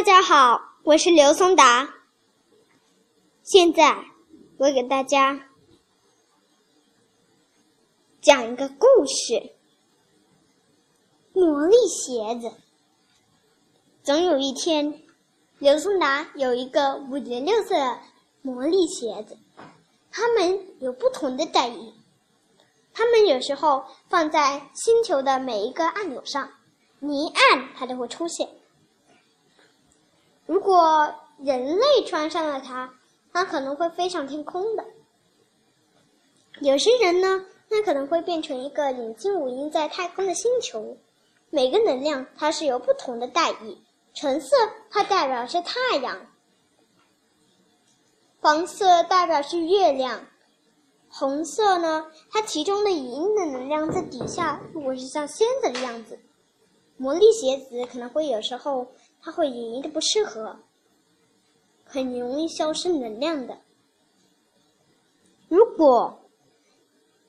大家好，我是刘松达。现在我给大家讲一个故事：魔力鞋子。总有一天，刘松达有一个五颜六色的魔力鞋子，它们有不同的待遇。它们有时候放在星球的每一个按钮上，你一按，它就会出现。如果人类穿上了它，它可能会飞上天空的。有些人呢，那可能会变成一个眼睛无垠在太空的星球。每个能量它是有不同的代意。橙色它代表是太阳，黄色代表是月亮，红色呢，它其中的银的能量在底下，如果是像仙子的样子，魔力鞋子可能会有时候。它会隐隐的不适合，很容易消失能量的。如果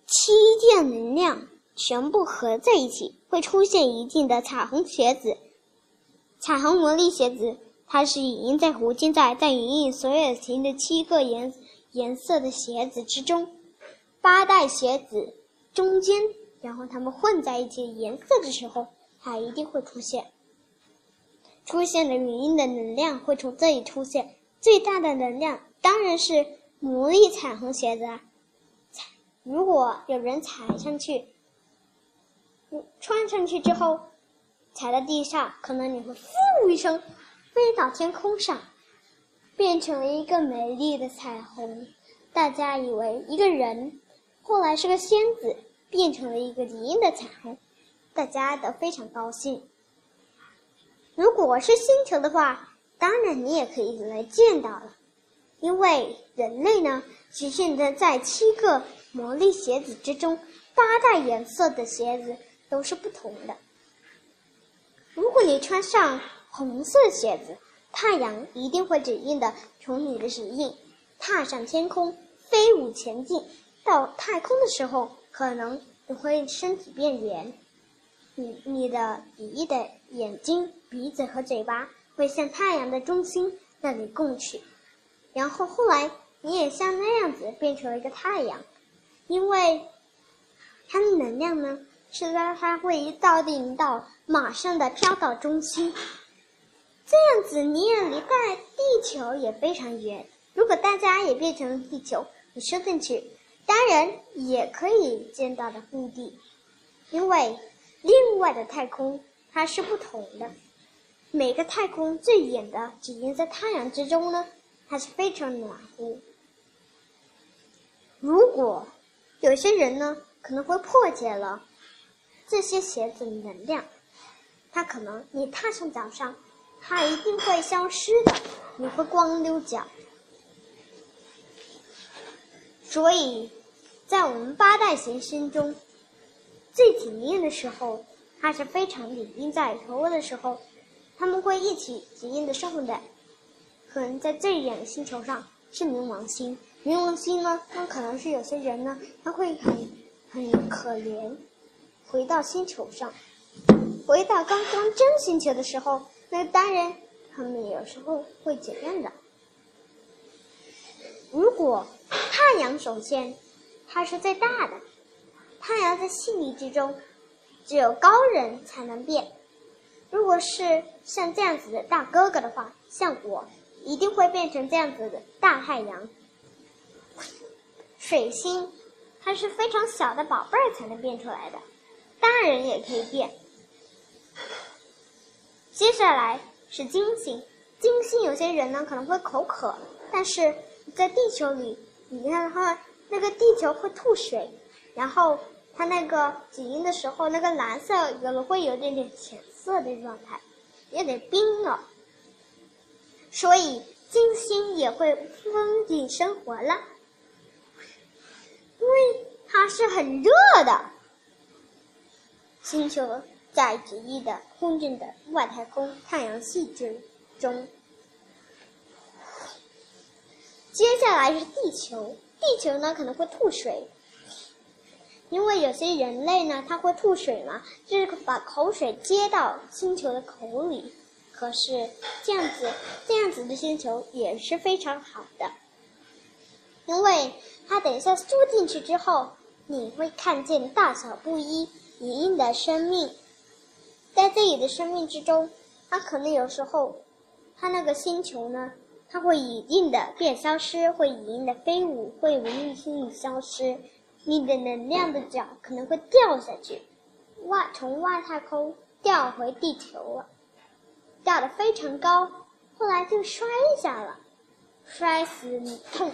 七件能量全部合在一起，会出现一定的彩虹鞋子。彩虹魔力鞋子，它是隐印在胡金在在隐印所有型的七个颜颜色的鞋子之中，八代鞋子中间，然后它们混在一起颜色的时候，它一定会出现。出现的原因的能量会从这里出现，最大的能量当然是魔力彩虹鞋子啊！如果有人踩上去，穿上去之后，踩在地上，可能你会“呼”一声飞到天空上，变成了一个美丽的彩虹。大家以为一个人，后来是个仙子，变成了一个银的彩虹，大家都非常高兴。如果是星球的话，当然你也可以来见到了，因为人类呢，局限在在七个魔力鞋子之中，八大颜色的鞋子都是不同的。如果你穿上红色鞋子，太阳一定会指引的从你的指印踏上天空，飞舞前进。到太空的时候，可能你会身体变圆。你你的羽翼的眼睛、鼻子和嘴巴会向太阳的中心那里供去，然后后来你也像那样子变成了一个太阳，因为它的能量呢是在它会一到地到马上的飘到中心，这样子你也离在地球也非常远。如果大家也变成了地球，你伸进去，当然也可以见到的目的，因为。另外的太空它是不同的，每个太空最远的只因在太阳之中呢，它是非常暖和。如果有些人呢可能会破解了这些鞋子的能量，它可能你踏上脚上，它一定会消失的，你会光溜脚。所以在我们八代行星中。最紧硬的时候，它是非常紧硬在头的时候，他们会一起紧硬的生活在，可能在最远的星球上是冥王星。冥王星呢，那可能是有些人呢，他会很很可怜，回到星球上，回到刚刚真星球的时候，那当然他们有时候会怎样的？如果太阳首先，它是最大的。太阳在细粒之中，只有高人才能变。如果是像这样子的大哥哥的话，像我，一定会变成这样子的大太阳。水星，它是非常小的宝贝儿才能变出来的，大人也可以变。接下来是金星，金星有些人呢可能会口渴，但是在地球里，你看的话，那个地球会吐水。然后它那个起因的时候，那个蓝色有的会有点点浅色的状态，有点冰了，所以金星也会封顶生活了，因为它是很热的星球，在极地的空中的外太空太阳系之中。接下来是地球，地球呢可能会吐水。因为有些人类呢，他会吐水嘛，就是把口水接到星球的口里，可是这样子，这样子的星球也是非常好的，因为它等一下缩进去之后，你会看见大小不一、隐隐的生命，在自己的生命之中，它可能有时候，它那个星球呢，它会隐隐的变消失，会隐隐的飞舞，会无意性的消失，你的能量的角可能会掉下去，外从外太空掉回地球了。掉得非常高，后来就摔下了，摔死你痛。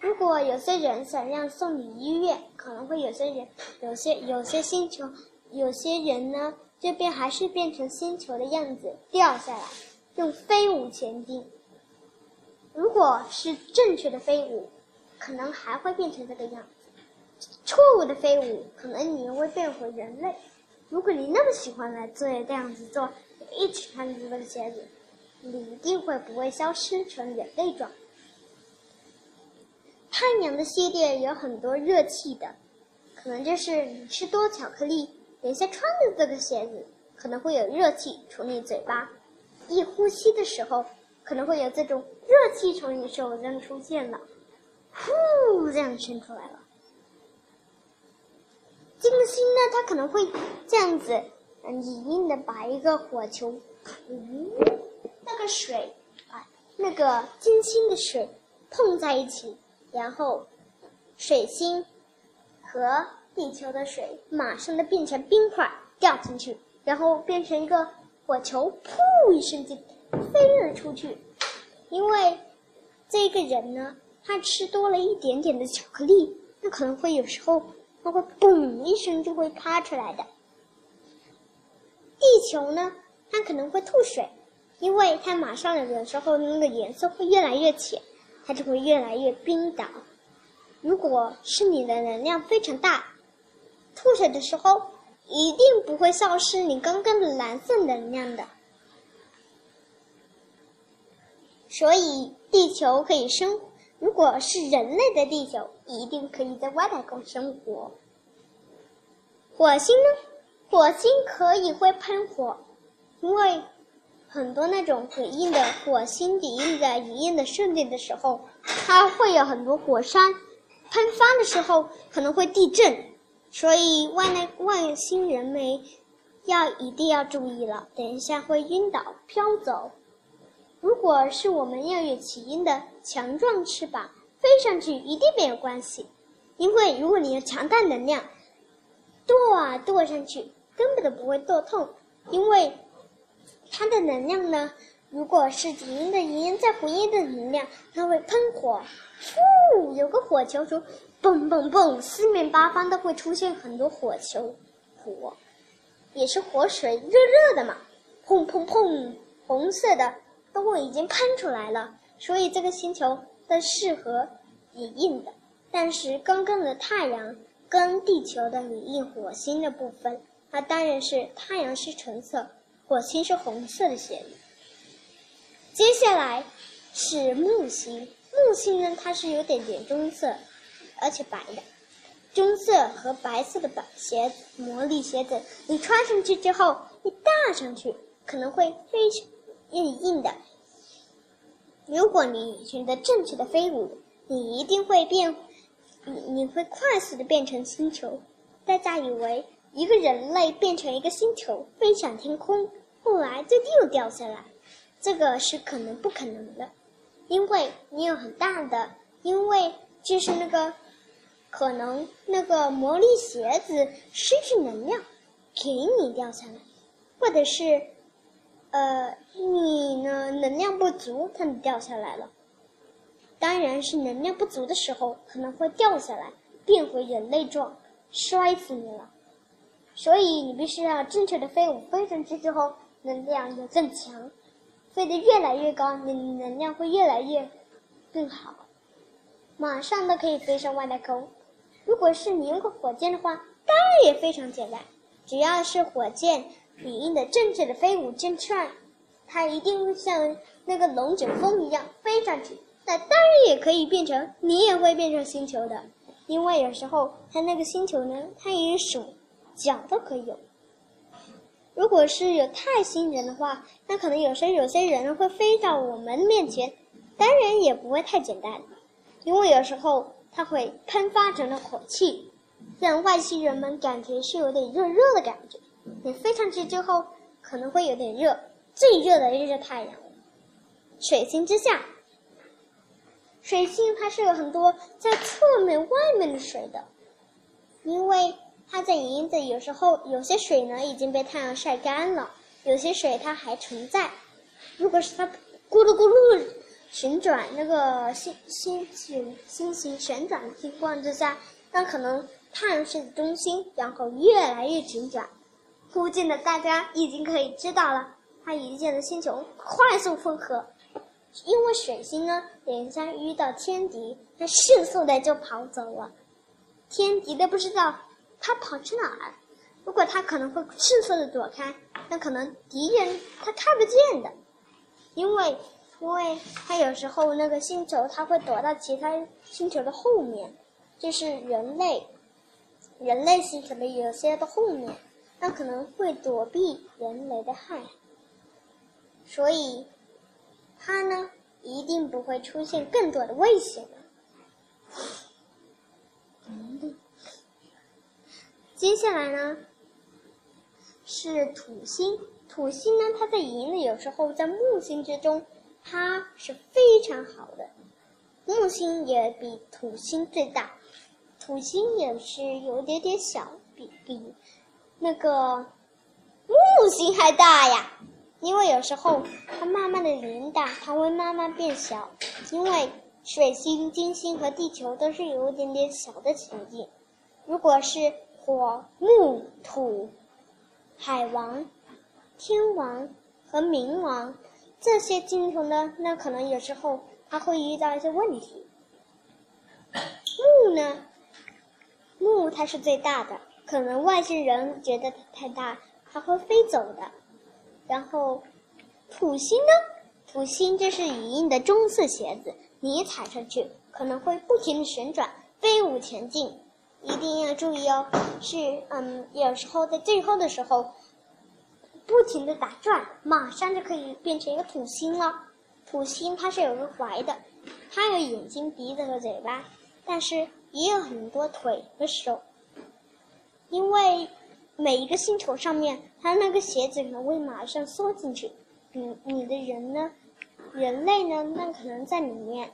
如果有些人想让送你医院，可能会有些人，有些有些星球，有些人呢，这边还是变成星球的样子掉下来，用飞舞前进。如果是正确的飞舞，可能还会变成这个样；错误的飞舞，可能你会变回人类。如果你那么喜欢来做这样子做。一直穿着这个鞋子，你一定会不会消失成人类状。太阳的系列有很多热气的，可能就是你吃多巧克力，等一下穿着这个鞋子，可能会有热气从你嘴巴一呼吸的时候，可能会有这种热气从你手上出现了，呼这样伸出来了。金星呢，它可能会这样子。隐隐的把一个火球，嗯，那个水，啊，那个金星的水碰在一起，然后水星和地球的水马上的变成冰块掉进去，然后变成一个火球，噗一声就飞了出去。因为这个人呢，他吃多了一点点的巧克力，那可能会有时候它会嘣一声就会趴出来的。地球呢，它可能会吐水，因为它马上有的时候那个颜色会越来越浅，它就会越来越冰岛。如果是你的能量非常大，吐水的时候一定不会消失你刚刚的蓝色能量的。所以地球可以生，如果是人类的地球，一定可以在外太空生活。火星呢？火星可以会喷火，因为很多那种底印的火星底印的隐印的圣地的时候，它会有很多火山喷发的时候可能会地震，所以外来外星人们要一定要注意了，等一下会晕倒飘走。如果是我们要有起因的强壮翅膀飞上去，一定没有关系，因为如果你有强大能量，跺啊跺上去。根本都不会剁痛，因为它的能量呢，如果是敌人的音在回音的能量，它会喷火，呼，有个火球出，嘣嘣嘣，四面八方都会出现很多火球，火，也是火水热热的嘛，砰砰砰，红色的都会已经喷出来了，所以这个星球的适合也硬的，但是刚刚的太阳跟地球的隐印火星的部分。那当然是太阳是橙色，火星是红色的线。接下来是木星，木星呢它是有点点棕色，而且白的，棕色和白色的白鞋，魔力鞋子，你穿上去之后，你戴上去可能会非常硬硬的。如果你选择正确的飞舞，你一定会变，你你会快速的变成星球。大家以为？一个人类变成一个星球飞向天空，后来就又掉下来，这个是可能不可能的，因为你有很大的，因为就是那个可能那个魔力鞋子失去能量，给你掉下来，或者是呃你呢能量不足，它掉下来了。当然是能量不足的时候可能会掉下来，变回人类状，摔死你了。所以你必须要正确的飞舞，飞上去之后能量就更强，飞得越来越高，你能量会越来越更好，马上都可以飞上外太空。如果是你用个火箭的话，当然也非常简单，只要是火箭你用的正确的飞舞正确，它一定会像那个龙卷风一样飞上去。那当然也可以变成，你也会变成星球的，因为有时候它那个星球呢，它也手。脚都可以有。如果是有太星人的话，那可能有时有些人会飞到我们面前，当然也不会太简单，因为有时候它会喷发着那火气，让外星人们感觉是有点热热的感觉。你飞上去之后可能会有点热，最热的就是太阳。水星之下，水星它是有很多在侧面外面的水的，因为。它在银子，有时候有些水呢已经被太阳晒干了，有些水它还存在。如果是它咕噜咕噜旋转，那个星星星星星旋转的情况之下，那可能太阳是中心，然后越来越旋转。附近的大家已经可以知道了，它一见的星球快速缝合，因为水星呢，连上遇到天敌，它迅速的就跑走了。天敌都不知道。他跑去哪儿？如果他可能会迅速的躲开，那可能敌人他看不见的，因为因为他有时候那个星球他会躲到其他星球的后面，就是人类人类星球的有些的后面，它可能会躲避人类的害，所以它呢一定不会出现更多的危险。接下来呢，是土星。土星呢，它在银的有时候在木星之中，它是非常好的。木星也比土星最大，土星也是有点点小，比比那个木星还大呀。因为有时候它慢慢的年大，它会慢慢变小。因为水星、金星和地球都是有一点点小的行星。如果是火、木、土、海王、天王和冥王这些星球呢，那可能有时候它会遇到一些问题。木呢，木它是最大的，可能外星人觉得它太大，它会飞走的。然后，土星呢，土星这是隐印的棕色鞋子，你踩上去可能会不停的旋转，飞舞前进。一定要注意哦，是嗯，有时候在最后的时候，不停的打转，马上就可以变成一个土星了。土星它是有个怀的，它有眼睛、鼻子和嘴巴，但是也有很多腿和手。因为每一个星球上面，它那个鞋子可能会马上缩进去，你你的人呢，人类呢，那可能在里面，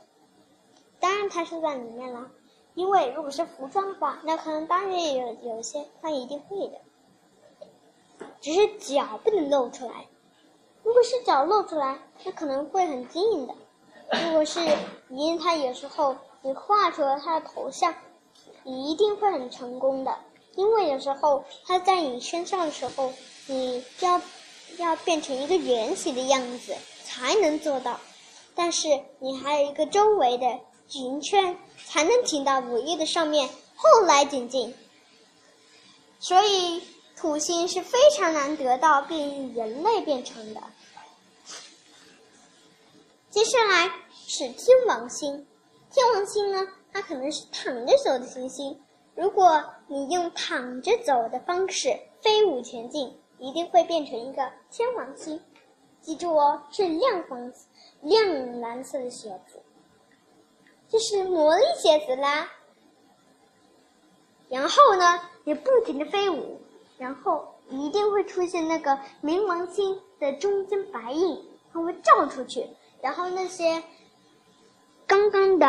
当然它是在里面了。因为如果是服装的话，那可能当然也有有些，它一定会的。只是脚不能露出来。如果是脚露出来，那可能会很近的。如果是因为他有时候你画出了它的头像，你一定会很成功的。因为有时候他在你身上的时候，你要要变成一个圆形的样子才能做到。但是你还有一个周围的圆圈。才能停到五页的上面，后来紧进。所以土星是非常难得到并人类变成的。接下来是天王星，天王星呢，它可能是躺着走的行星。如果你用躺着走的方式飞舞前进，一定会变成一个天王星。记住哦，是亮黄、亮蓝色的鞋子。这是魔力鞋子啦，然后呢，你不停的飞舞，然后一定会出现那个冥王星的中间白印，它会照出去，然后那些刚刚的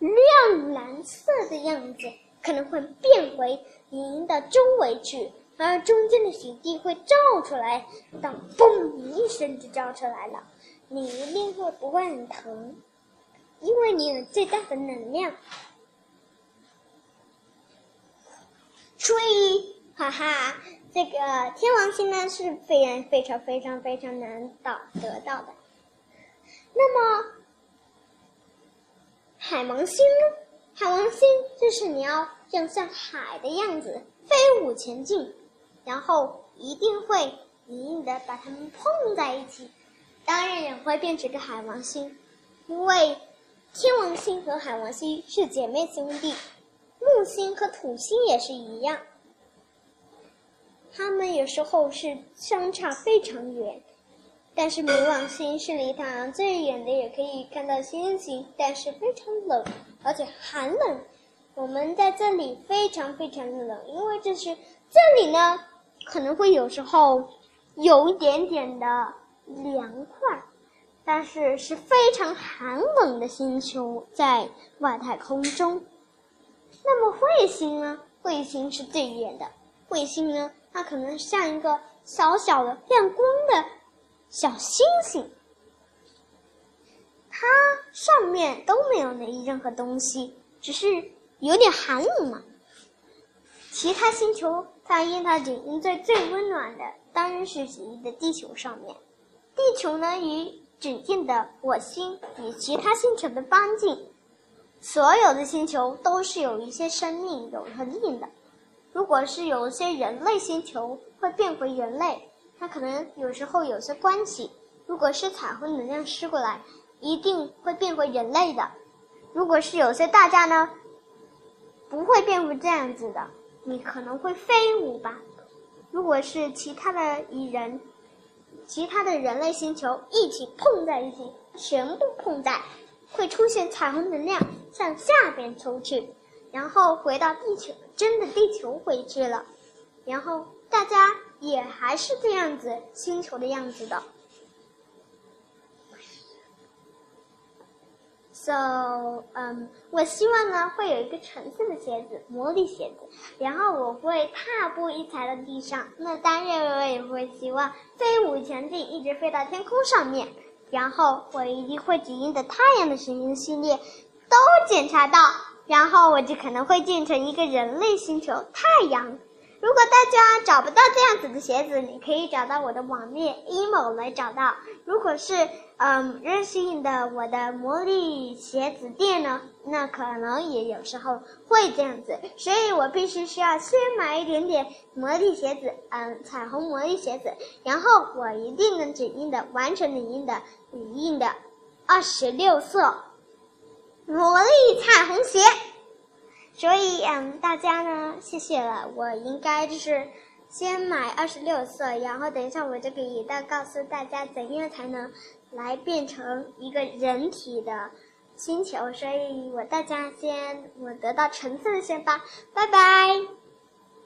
亮蓝色的样子可能会变回银的周围去，而中间的雪地会照出来，当嘣一声就照出来了，你一定会不会很疼？因为你有最大的能量，所以哈哈，这个天王星呢是非常非常非常非常难到得到的。那么海王星呢？海王星就是你要像像海的样子飞舞前进，然后一定会隐隐的把它们碰在一起，当然也会变成个海王星，因为。天王星和海王星是姐妹兄弟，木星和土星也是一样。它们有时候是相差非常远。但是冥王星是离太阳最远的，也可以看到星星，但是非常冷，而且寒冷。我们在这里非常非常的冷，因为这是这里呢，可能会有时候有一点点的凉快，但是是非常寒冷的星球在外太空中。那么彗星呢？彗星是最远的，彗星呢，它可能像一个小小的亮光的。小星星，它上面都没有那任何东西，只是有点寒冷嘛。其他星球在印它紧印在最温暖的，当然是指印在地球上面。地球呢，与指定的火星与其他星球的半径，所有的星球都是有一些生命有恒定的。如果是有一些人类星球，会变回人类。它可能有时候有些关系。如果是彩虹能量施过来，一定会变回人类的。如果是有些大家呢，不会变回这样子的，你可能会飞舞吧。如果是其他的蚁人，其他的人类星球一起碰在一起，全部碰在，会出现彩虹能量向下边抽去，然后回到地球，真的地球回去了，然后大家。也还是这样子，星球的样子的。So，嗯，我希望呢会有一个橙色的鞋子，魔力鞋子，然后我会踏步一踩到地上。那当然，我也会希望飞舞前进，一直飞到天空上面。然后我一定会指引的太阳的行星系列都检查到，然后我就可能会建成一个人类星球——太阳。如果大家找不到这样子的鞋子，你可以找到我的网页 emo 来找到。如果是嗯任性的我的魔力鞋子店呢，那可能也有时候会这样子，所以我必须需要先买一点点魔力鞋子，嗯，彩虹魔力鞋子，然后我一定能指定的完成你印的你印的二十六色魔力彩虹鞋。所以，嗯，大家呢，谢谢了。我应该就是先买二十六色，然后等一下我就可以再告诉大家怎样才能来变成一个人体的星球。所以我大家先我得到橙色的先吧，拜拜。